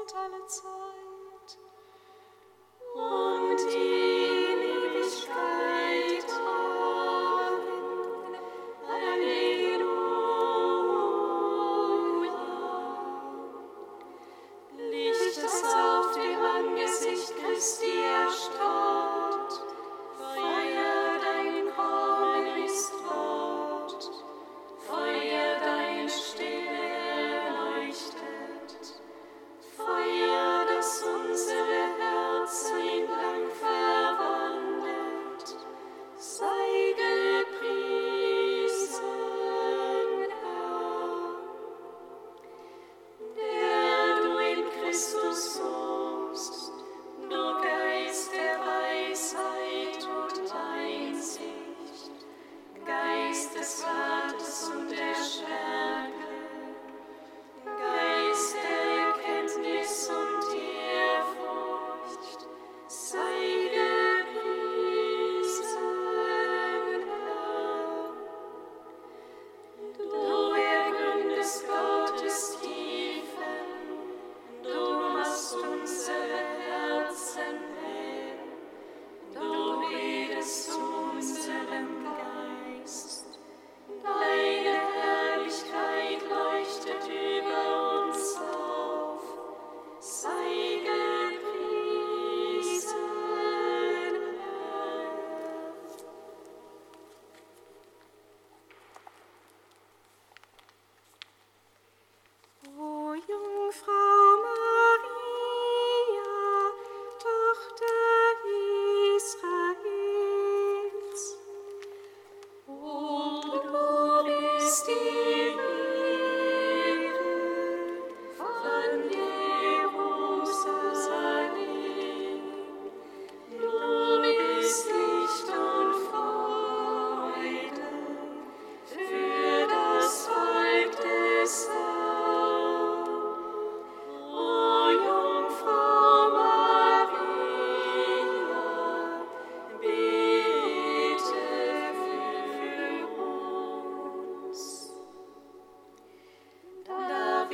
und alle Zeit. Und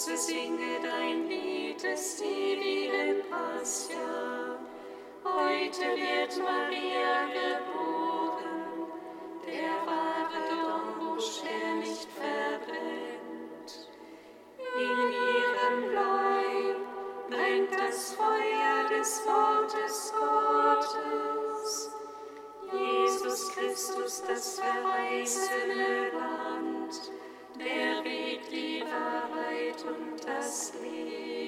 Buße singe dein Lied, es divine Passion. Heute wird Maria geboren, der wahre Dornbusch, der nicht verbrennt. In ihrem Leib brennt das Feuer des Wortes Gottes. Jesus Christus, das verheißene Land der Weg, die Wahrheit und das Leben.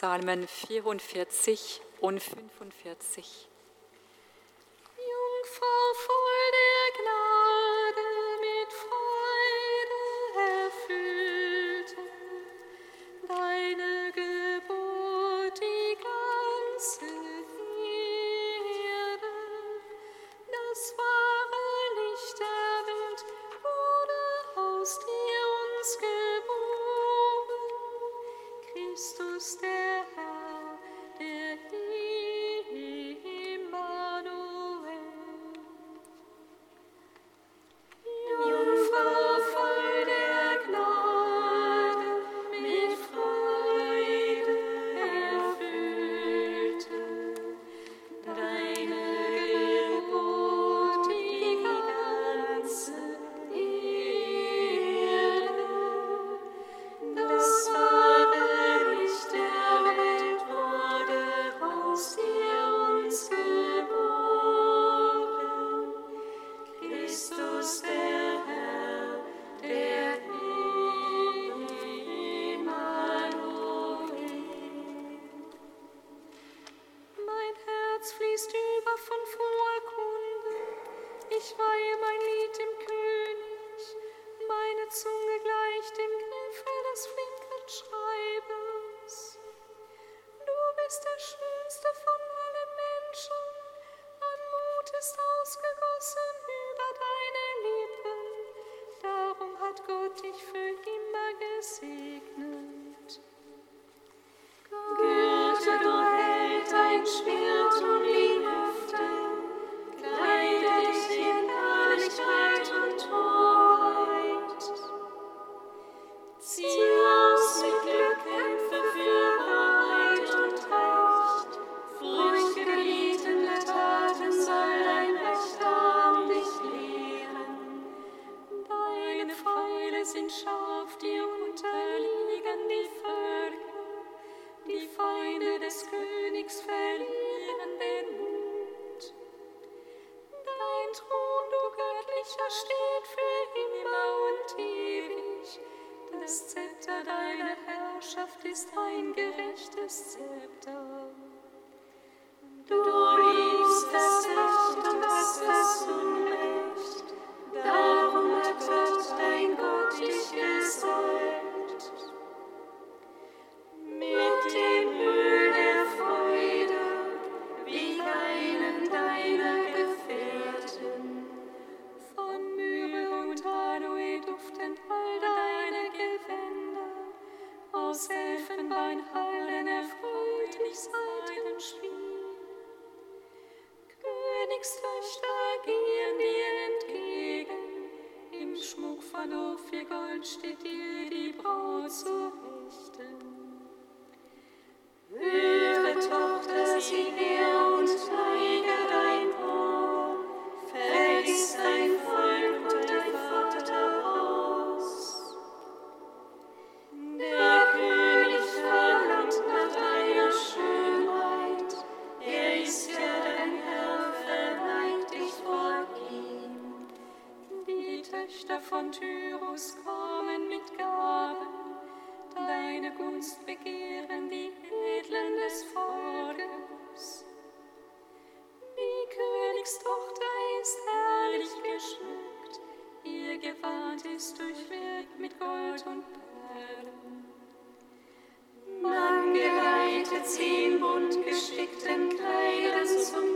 Psalmen 44 und 45. und Hof ihr Gold steht dir die Brause. von Tyrus kommen mit Gaben, deine Gunst begehren die Edlen des Volkes. Die Königstochter ist herrlich geschmückt, ihr Gewand ist durchwirkt mit Gold und Perlen. Man geleitet sie in bunt gestickten Kleidern zum